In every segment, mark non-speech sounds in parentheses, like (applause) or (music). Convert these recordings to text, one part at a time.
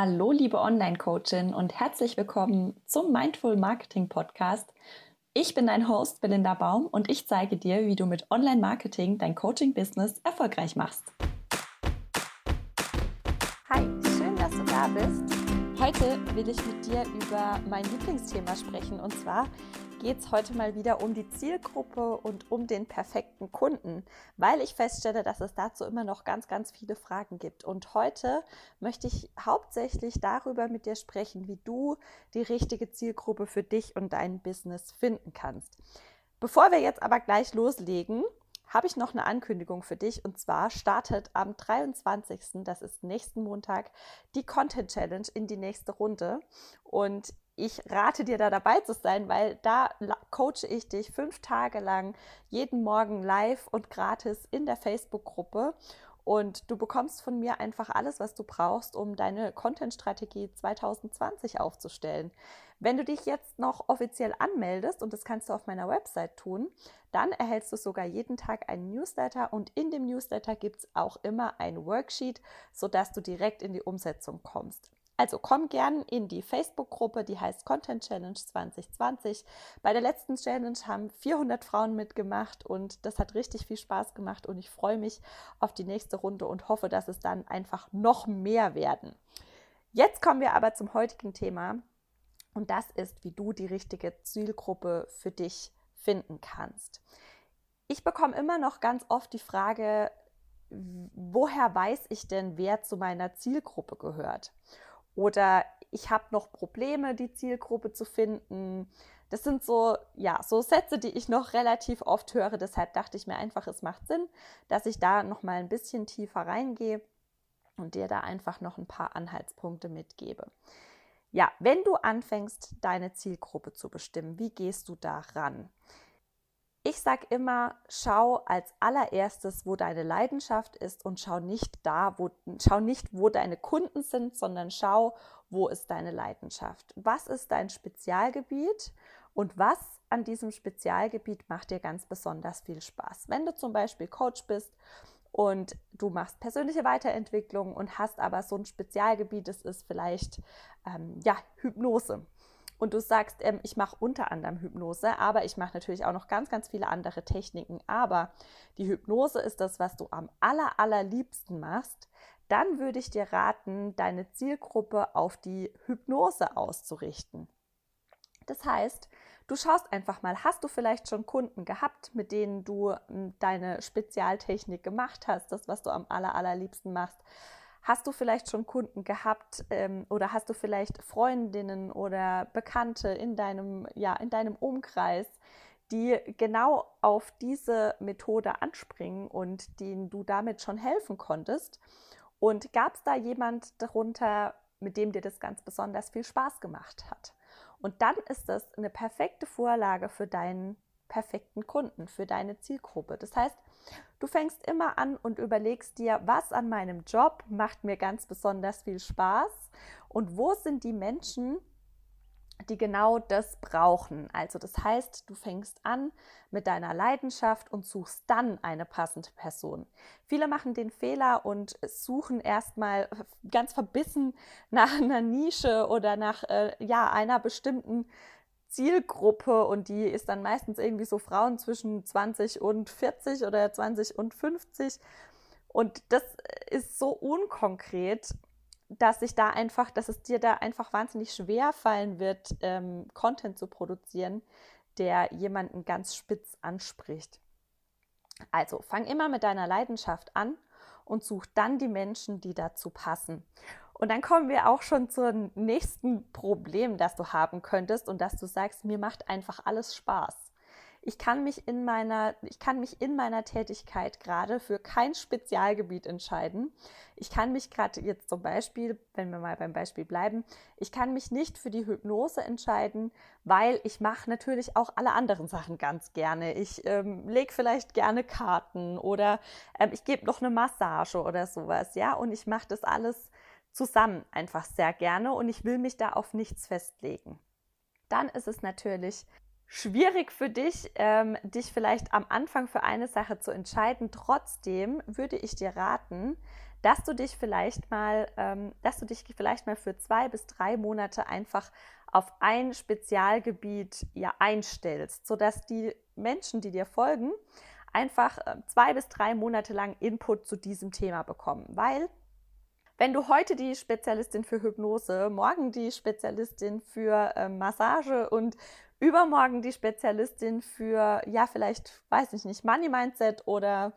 Hallo, liebe Online-Coachin und herzlich willkommen zum Mindful Marketing Podcast. Ich bin dein Host Belinda Baum und ich zeige dir, wie du mit Online-Marketing dein Coaching-Business erfolgreich machst. Hi, schön, dass du da bist. Heute will ich mit dir über mein Lieblingsthema sprechen und zwar geht es heute mal wieder um die Zielgruppe und um den perfekten Kunden, weil ich feststelle, dass es dazu immer noch ganz, ganz viele Fragen gibt. Und heute möchte ich hauptsächlich darüber mit dir sprechen, wie du die richtige Zielgruppe für dich und dein Business finden kannst. Bevor wir jetzt aber gleich loslegen, habe ich noch eine Ankündigung für dich und zwar startet am 23. das ist nächsten Montag die Content Challenge in die nächste Runde und ich rate dir da dabei zu sein, weil da coache ich dich fünf Tage lang jeden Morgen live und gratis in der Facebook-Gruppe. Und du bekommst von mir einfach alles, was du brauchst, um deine Content-Strategie 2020 aufzustellen. Wenn du dich jetzt noch offiziell anmeldest, und das kannst du auf meiner Website tun, dann erhältst du sogar jeden Tag einen Newsletter und in dem Newsletter gibt es auch immer ein Worksheet, sodass du direkt in die Umsetzung kommst. Also komm gern in die Facebook-Gruppe, die heißt Content Challenge 2020. Bei der letzten Challenge haben 400 Frauen mitgemacht und das hat richtig viel Spaß gemacht und ich freue mich auf die nächste Runde und hoffe, dass es dann einfach noch mehr werden. Jetzt kommen wir aber zum heutigen Thema und das ist, wie du die richtige Zielgruppe für dich finden kannst. Ich bekomme immer noch ganz oft die Frage, woher weiß ich denn, wer zu meiner Zielgruppe gehört? Oder ich habe noch Probleme, die Zielgruppe zu finden. Das sind so, ja, so Sätze, die ich noch relativ oft höre. Deshalb dachte ich mir einfach, es macht Sinn, dass ich da noch mal ein bisschen tiefer reingehe und dir da einfach noch ein paar Anhaltspunkte mitgebe. Ja, wenn du anfängst, deine Zielgruppe zu bestimmen, wie gehst du da ran? Ich sage immer, schau als allererstes, wo deine Leidenschaft ist und schau nicht da, wo, schau nicht, wo deine Kunden sind, sondern schau, wo ist deine Leidenschaft. Was ist dein Spezialgebiet und was an diesem Spezialgebiet macht dir ganz besonders viel Spaß? Wenn du zum Beispiel Coach bist und du machst persönliche Weiterentwicklung und hast aber so ein Spezialgebiet, das ist vielleicht ähm, ja, Hypnose und du sagst, ähm, ich mache unter anderem Hypnose, aber ich mache natürlich auch noch ganz, ganz viele andere Techniken. Aber die Hypnose ist das, was du am aller, allerliebsten machst. Dann würde ich dir raten, deine Zielgruppe auf die Hypnose auszurichten. Das heißt, du schaust einfach mal, hast du vielleicht schon Kunden gehabt, mit denen du hm, deine Spezialtechnik gemacht hast, das, was du am aller, allerliebsten machst? Hast du vielleicht schon Kunden gehabt ähm, oder hast du vielleicht Freundinnen oder Bekannte in deinem, ja, in deinem Umkreis, die genau auf diese Methode anspringen und denen du damit schon helfen konntest? Und gab es da jemand darunter, mit dem dir das ganz besonders viel Spaß gemacht hat? Und dann ist das eine perfekte Vorlage für deinen perfekten Kunden, für deine Zielgruppe. Das heißt, Du fängst immer an und überlegst dir, was an meinem Job macht mir ganz besonders viel Spaß und wo sind die Menschen, die genau das brauchen. Also das heißt, du fängst an mit deiner Leidenschaft und suchst dann eine passende Person. Viele machen den Fehler und suchen erstmal ganz verbissen nach einer Nische oder nach äh, ja, einer bestimmten Zielgruppe und die ist dann meistens irgendwie so Frauen zwischen 20 und 40 oder 20 und 50. Und das ist so unkonkret, dass ich da einfach, dass es dir da einfach wahnsinnig schwer fallen wird, ähm, Content zu produzieren, der jemanden ganz spitz anspricht. Also fang immer mit deiner Leidenschaft an und such dann die Menschen, die dazu passen. Und dann kommen wir auch schon zum nächsten Problem, das du haben könntest und dass du sagst, mir macht einfach alles Spaß. Ich kann mich in meiner, ich kann mich in meiner Tätigkeit gerade für kein Spezialgebiet entscheiden. Ich kann mich gerade jetzt zum Beispiel, wenn wir mal beim Beispiel bleiben, ich kann mich nicht für die Hypnose entscheiden, weil ich mache natürlich auch alle anderen Sachen ganz gerne. Ich ähm, lege vielleicht gerne Karten oder ähm, ich gebe noch eine Massage oder sowas, ja, und ich mache das alles zusammen einfach sehr gerne und ich will mich da auf nichts festlegen. Dann ist es natürlich schwierig für dich, ähm, dich vielleicht am Anfang für eine Sache zu entscheiden. Trotzdem würde ich dir raten, dass du dich vielleicht mal, ähm, dass du dich vielleicht mal für zwei bis drei Monate einfach auf ein Spezialgebiet ja einstellst, sodass die Menschen, die dir folgen, einfach äh, zwei bis drei Monate lang Input zu diesem Thema bekommen. Weil wenn du heute die Spezialistin für Hypnose, morgen die Spezialistin für äh, Massage und übermorgen die Spezialistin für, ja, vielleicht, weiß ich nicht, Money Mindset oder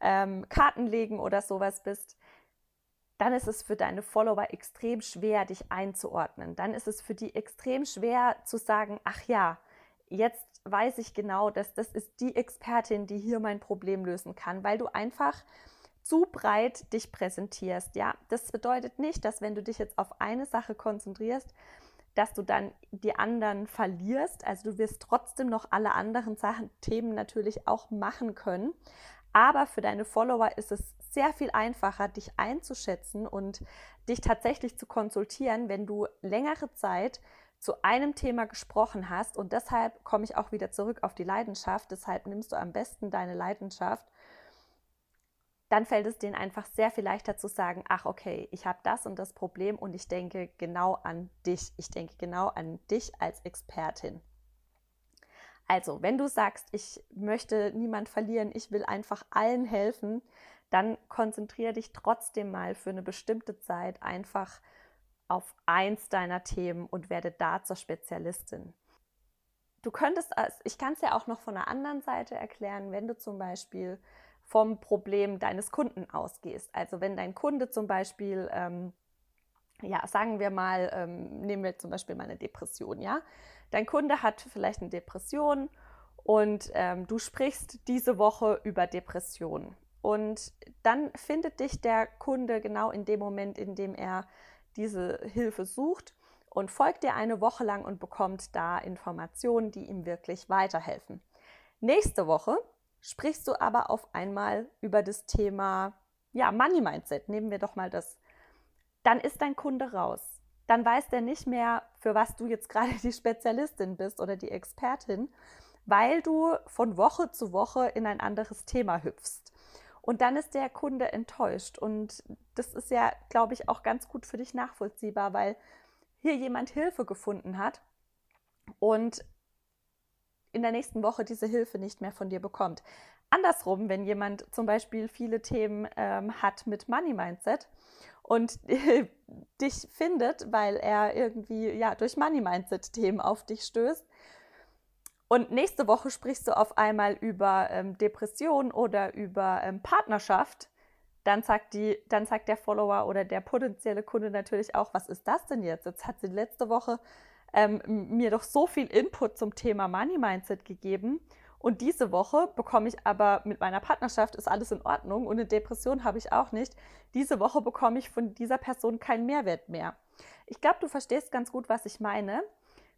ähm, Kartenlegen oder sowas bist, dann ist es für deine Follower extrem schwer, dich einzuordnen. Dann ist es für die extrem schwer zu sagen, ach ja, jetzt weiß ich genau, dass das ist die Expertin, die hier mein Problem lösen kann, weil du einfach zu breit dich präsentierst. Ja, das bedeutet nicht, dass wenn du dich jetzt auf eine Sache konzentrierst, dass du dann die anderen verlierst. Also du wirst trotzdem noch alle anderen Sachen, Themen natürlich auch machen können. Aber für deine Follower ist es sehr viel einfacher, dich einzuschätzen und dich tatsächlich zu konsultieren, wenn du längere Zeit zu einem Thema gesprochen hast. Und deshalb komme ich auch wieder zurück auf die Leidenschaft. Deshalb nimmst du am besten deine Leidenschaft. Dann fällt es denen einfach sehr viel leichter zu sagen, ach okay, ich habe das und das Problem und ich denke genau an dich. Ich denke genau an dich als Expertin. Also, wenn du sagst, ich möchte niemand verlieren, ich will einfach allen helfen, dann konzentriere dich trotzdem mal für eine bestimmte Zeit einfach auf eins deiner Themen und werde da zur Spezialistin. Du könntest, ich kann es ja auch noch von der anderen Seite erklären, wenn du zum Beispiel vom Problem deines Kunden ausgehst. Also wenn dein Kunde zum Beispiel, ähm, ja, sagen wir mal, ähm, nehmen wir zum Beispiel mal eine Depression, ja, Dein Kunde hat vielleicht eine Depression und ähm, du sprichst diese Woche über Depressionen. Und dann findet dich der Kunde genau in dem Moment, in dem er diese Hilfe sucht und folgt dir eine Woche lang und bekommt da Informationen, die ihm wirklich weiterhelfen. Nächste Woche sprichst du aber auf einmal über das Thema ja, Money Mindset. Nehmen wir doch mal das. Dann ist dein Kunde raus dann weiß der nicht mehr, für was du jetzt gerade die Spezialistin bist oder die Expertin, weil du von Woche zu Woche in ein anderes Thema hüpfst. Und dann ist der Kunde enttäuscht. Und das ist ja, glaube ich, auch ganz gut für dich nachvollziehbar, weil hier jemand Hilfe gefunden hat und in der nächsten Woche diese Hilfe nicht mehr von dir bekommt. Andersrum, wenn jemand zum Beispiel viele Themen ähm, hat mit Money Mindset und (laughs) dich findet, weil er irgendwie ja durch Money Mindset Themen auf dich stößt. Und nächste Woche sprichst du auf einmal über ähm, Depression oder über ähm, Partnerschaft. Dann sagt, die, dann sagt der Follower oder der potenzielle Kunde natürlich auch, was ist das denn jetzt? Jetzt hat sie letzte Woche ähm, mir doch so viel Input zum Thema Money Mindset gegeben. Und diese Woche bekomme ich aber mit meiner Partnerschaft ist alles in Ordnung und eine Depression habe ich auch nicht. Diese Woche bekomme ich von dieser Person keinen Mehrwert mehr. Ich glaube, du verstehst ganz gut, was ich meine.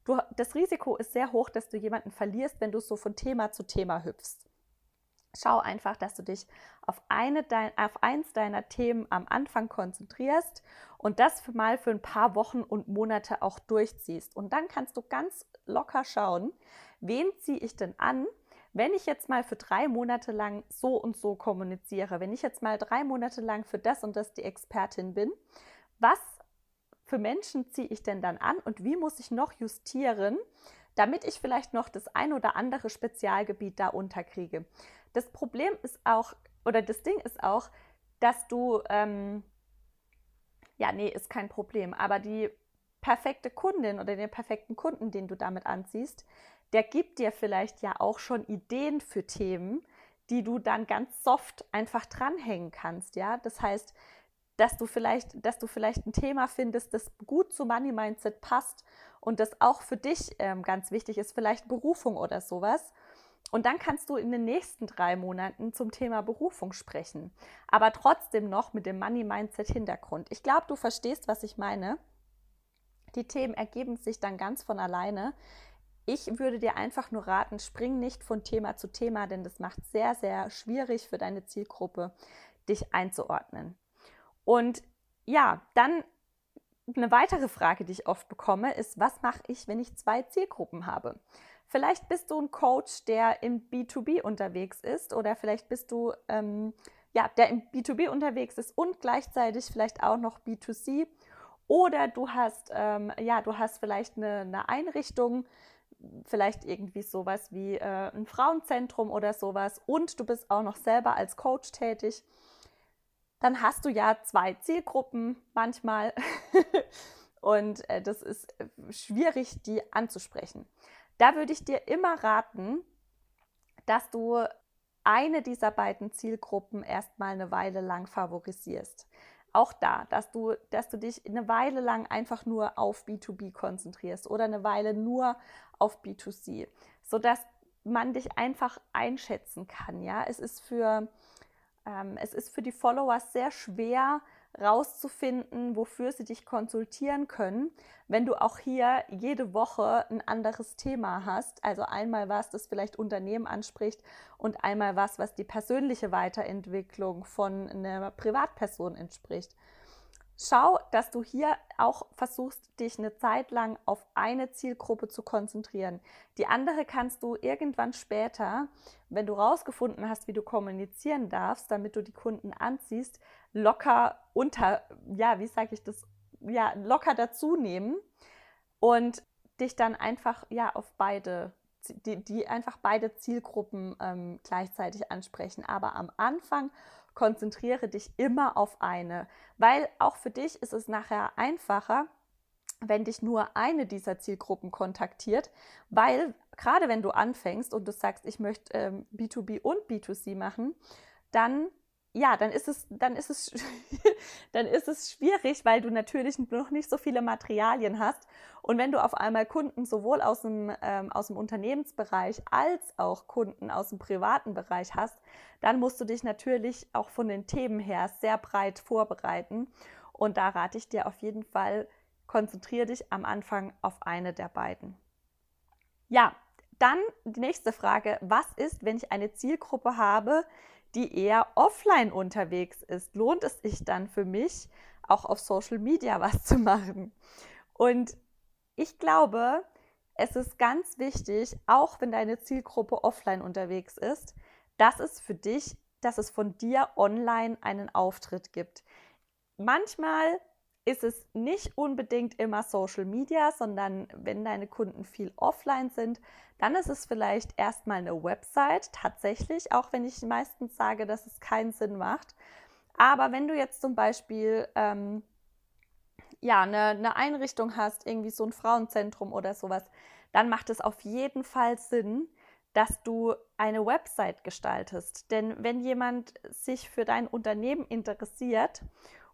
Du, das Risiko ist sehr hoch, dass du jemanden verlierst, wenn du so von Thema zu Thema hüpfst. Schau einfach, dass du dich auf, eine dein, auf eins deiner Themen am Anfang konzentrierst und das für mal für ein paar Wochen und Monate auch durchziehst. Und dann kannst du ganz locker schauen, wen ziehe ich denn an wenn ich jetzt mal für drei Monate lang so und so kommuniziere, wenn ich jetzt mal drei Monate lang für das und das die Expertin bin, was für Menschen ziehe ich denn dann an und wie muss ich noch justieren, damit ich vielleicht noch das ein oder andere Spezialgebiet da unterkriege. Das Problem ist auch, oder das Ding ist auch, dass du, ähm, ja, nee, ist kein Problem, aber die perfekte Kundin oder den perfekten Kunden, den du damit anziehst, der gibt dir vielleicht ja auch schon Ideen für Themen, die du dann ganz soft einfach dranhängen kannst, ja? Das heißt, dass du vielleicht, dass du vielleicht ein Thema findest, das gut zu Money Mindset passt und das auch für dich ähm, ganz wichtig ist, vielleicht Berufung oder sowas. Und dann kannst du in den nächsten drei Monaten zum Thema Berufung sprechen, aber trotzdem noch mit dem Money Mindset Hintergrund. Ich glaube, du verstehst, was ich meine. Die Themen ergeben sich dann ganz von alleine. Ich würde dir einfach nur raten, spring nicht von Thema zu Thema, denn das macht sehr, sehr schwierig für deine Zielgruppe, dich einzuordnen. Und ja, dann eine weitere Frage, die ich oft bekomme, ist, was mache ich, wenn ich zwei Zielgruppen habe? Vielleicht bist du ein Coach, der im B2B unterwegs ist oder vielleicht bist du ähm, ja, der im B2B unterwegs ist und gleichzeitig vielleicht auch noch B2C. Oder du hast, ähm, ja, du hast vielleicht eine, eine, Einrichtung, vielleicht irgendwie sowas wie äh, ein Frauenzentrum oder sowas und du bist auch noch selber als Coach tätig. Dann hast du ja zwei Zielgruppen manchmal (laughs) und äh, das ist äh, schwierig, die anzusprechen. Da würde ich dir immer raten, dass du eine dieser beiden Zielgruppen erstmal eine Weile lang favorisierst. Auch da, dass du, dass du dich eine Weile lang einfach nur auf B2B konzentrierst oder eine Weile nur auf B2C, sodass man dich einfach einschätzen kann. Ja, es ist für, ähm, es ist für die Follower sehr schwer, rauszufinden, wofür sie dich konsultieren können, wenn du auch hier jede Woche ein anderes Thema hast. Also einmal was, das vielleicht Unternehmen anspricht und einmal was, was die persönliche Weiterentwicklung von einer Privatperson entspricht. Schau, dass du hier auch versuchst, dich eine Zeit lang auf eine Zielgruppe zu konzentrieren. Die andere kannst du irgendwann später, wenn du rausgefunden hast, wie du kommunizieren darfst, damit du die Kunden anziehst, locker unter, ja, wie sage ich das, ja, locker dazu nehmen und dich dann einfach ja auf beide die, die einfach beide Zielgruppen ähm, gleichzeitig ansprechen. Aber am Anfang konzentriere dich immer auf eine, weil auch für dich ist es nachher einfacher, wenn dich nur eine dieser Zielgruppen kontaktiert, weil gerade wenn du anfängst und du sagst, ich möchte ähm, B2B und B2C machen, dann ja, dann ist es, dann ist es, (laughs) dann ist es schwierig, weil du natürlich noch nicht so viele Materialien hast. Und wenn du auf einmal Kunden sowohl aus dem, ähm, aus dem Unternehmensbereich als auch Kunden aus dem privaten Bereich hast, dann musst du dich natürlich auch von den Themen her sehr breit vorbereiten. Und da rate ich dir auf jeden Fall, konzentriere dich am Anfang auf eine der beiden. Ja, dann die nächste Frage. Was ist, wenn ich eine Zielgruppe habe, die eher offline unterwegs ist, lohnt es sich dann für mich, auch auf Social Media was zu machen. Und ich glaube, es ist ganz wichtig, auch wenn deine Zielgruppe offline unterwegs ist, dass es für dich, dass es von dir online einen Auftritt gibt. Manchmal ist es nicht unbedingt immer Social Media, sondern wenn deine Kunden viel offline sind, dann ist es vielleicht erstmal eine Website, tatsächlich, auch wenn ich meistens sage, dass es keinen Sinn macht. Aber wenn du jetzt zum Beispiel ähm, ja, eine, eine Einrichtung hast, irgendwie so ein Frauenzentrum oder sowas, dann macht es auf jeden Fall Sinn, dass du eine Website gestaltest. Denn wenn jemand sich für dein Unternehmen interessiert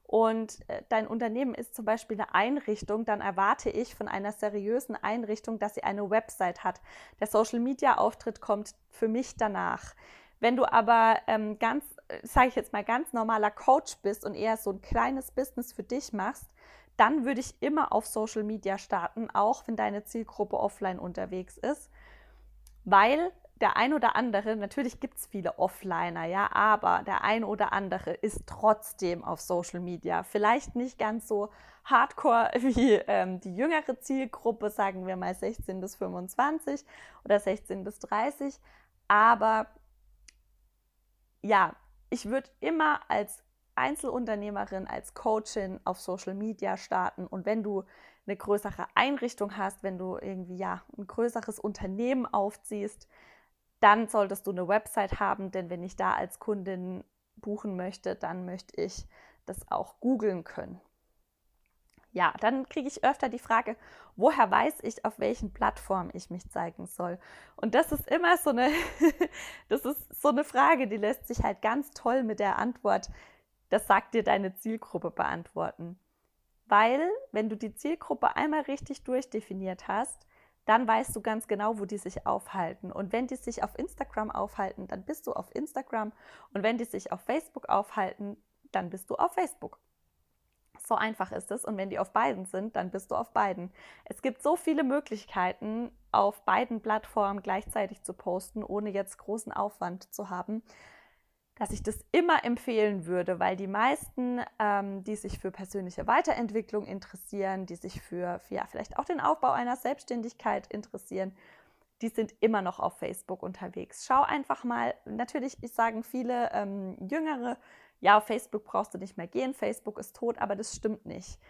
und äh, dein Unternehmen ist zum Beispiel eine Einrichtung, dann erwarte ich von einer seriösen Einrichtung, dass sie eine Website hat. Der Social-Media-Auftritt kommt für mich danach. Wenn du aber ähm, ganz, äh, sage ich jetzt mal, ganz normaler Coach bist und eher so ein kleines Business für dich machst, dann würde ich immer auf Social Media starten, auch wenn deine Zielgruppe offline unterwegs ist, weil der ein oder andere, natürlich gibt es viele Offliner, ja, aber der ein oder andere ist trotzdem auf Social Media. Vielleicht nicht ganz so hardcore (laughs) wie ähm, die jüngere Zielgruppe, sagen wir mal 16 bis 25 oder 16 bis 30, aber ja, ich würde immer als Einzelunternehmerin, als Coachin auf Social Media starten und wenn du eine größere Einrichtung hast, wenn du irgendwie ja ein größeres Unternehmen aufziehst, dann solltest du eine Website haben, denn wenn ich da als Kundin buchen möchte, dann möchte ich das auch googeln können. Ja, dann kriege ich öfter die Frage, woher weiß ich, auf welchen Plattformen ich mich zeigen soll? Und das ist immer so eine, (laughs) das ist so eine Frage, die lässt sich halt ganz toll mit der Antwort, das sagt dir deine Zielgruppe beantworten. Weil, wenn du die Zielgruppe einmal richtig durchdefiniert hast, dann weißt du ganz genau, wo die sich aufhalten. Und wenn die sich auf Instagram aufhalten, dann bist du auf Instagram. Und wenn die sich auf Facebook aufhalten, dann bist du auf Facebook. So einfach ist es. Und wenn die auf beiden sind, dann bist du auf beiden. Es gibt so viele Möglichkeiten, auf beiden Plattformen gleichzeitig zu posten, ohne jetzt großen Aufwand zu haben dass ich das immer empfehlen würde, weil die meisten, ähm, die sich für persönliche Weiterentwicklung interessieren, die sich für, für ja, vielleicht auch den Aufbau einer Selbstständigkeit interessieren, die sind immer noch auf Facebook unterwegs. Schau einfach mal, natürlich sagen viele ähm, Jüngere, ja, auf Facebook brauchst du nicht mehr gehen, Facebook ist tot, aber das stimmt nicht.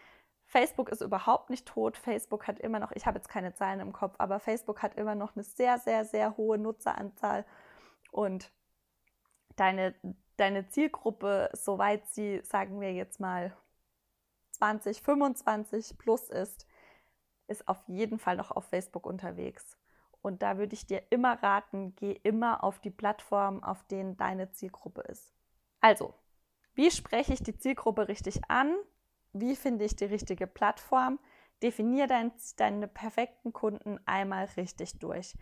Facebook ist überhaupt nicht tot. Facebook hat immer noch, ich habe jetzt keine Zahlen im Kopf, aber Facebook hat immer noch eine sehr, sehr, sehr hohe Nutzeranzahl. Und deine, deine Zielgruppe, soweit sie, sagen wir jetzt mal, 20, 25 plus ist, ist auf jeden Fall noch auf Facebook unterwegs. Und da würde ich dir immer raten, geh immer auf die Plattform, auf denen deine Zielgruppe ist. Also, wie spreche ich die Zielgruppe richtig an? Wie finde ich die richtige Plattform? Definier dein, deine perfekten Kunden einmal richtig durch.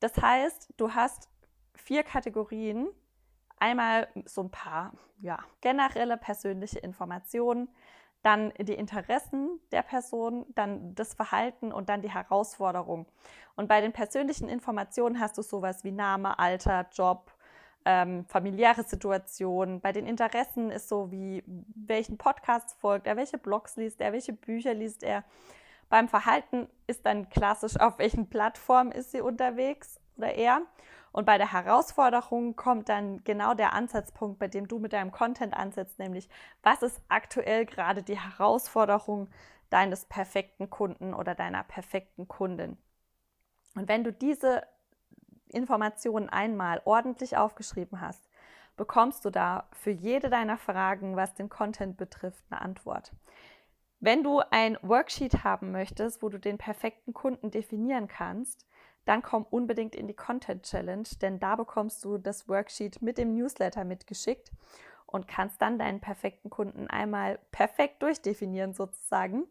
Das heißt, du hast vier Kategorien. Einmal so ein paar ja, generelle persönliche Informationen, dann die Interessen der Person, dann das Verhalten und dann die Herausforderung. Und bei den persönlichen Informationen hast du sowas wie Name, Alter, Job, ähm, familiäre Situation. Bei den Interessen ist so wie, welchen Podcasts folgt er, welche Blogs liest er, welche Bücher liest er. Beim Verhalten ist dann klassisch, auf welchen Plattformen ist sie unterwegs oder er. Und bei der Herausforderung kommt dann genau der Ansatzpunkt, bei dem du mit deinem Content ansetzt, nämlich was ist aktuell gerade die Herausforderung deines perfekten Kunden oder deiner perfekten Kundin. Und wenn du diese Informationen einmal ordentlich aufgeschrieben hast, bekommst du da für jede deiner Fragen, was den Content betrifft, eine Antwort. Wenn du ein Worksheet haben möchtest, wo du den perfekten Kunden definieren kannst, dann komm unbedingt in die Content Challenge, denn da bekommst du das Worksheet mit dem Newsletter mitgeschickt und kannst dann deinen perfekten Kunden einmal perfekt durchdefinieren sozusagen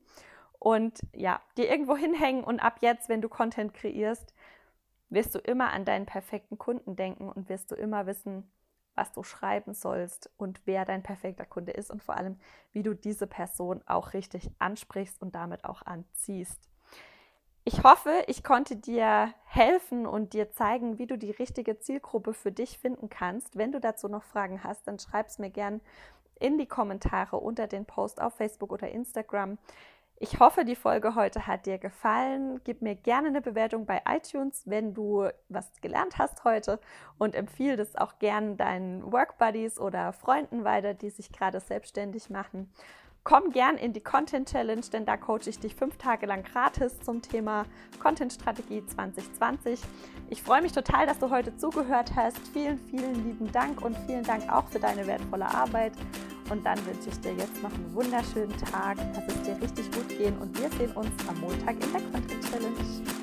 und ja, dir irgendwo hinhängen und ab jetzt, wenn du Content kreierst, wirst du immer an deinen perfekten Kunden denken und wirst du immer wissen, was du schreiben sollst und wer dein perfekter Kunde ist und vor allem, wie du diese Person auch richtig ansprichst und damit auch anziehst. Ich hoffe, ich konnte dir helfen und dir zeigen, wie du die richtige Zielgruppe für dich finden kannst. Wenn du dazu noch Fragen hast, dann schreib es mir gern in die Kommentare unter den Post auf Facebook oder Instagram. Ich hoffe, die Folge heute hat dir gefallen. Gib mir gerne eine Bewertung bei iTunes, wenn du was gelernt hast heute und empfehle das auch gern deinen Workbuddies oder Freunden weiter, die sich gerade selbstständig machen. Komm gern in die Content Challenge, denn da coache ich dich fünf Tage lang gratis zum Thema Content Strategie 2020. Ich freue mich total, dass du heute zugehört hast. Vielen, vielen lieben Dank und vielen Dank auch für deine wertvolle Arbeit. Und dann wünsche ich dir jetzt noch einen wunderschönen Tag. Lass es dir richtig gut gehen und wir sehen uns am Montag in der Content Challenge.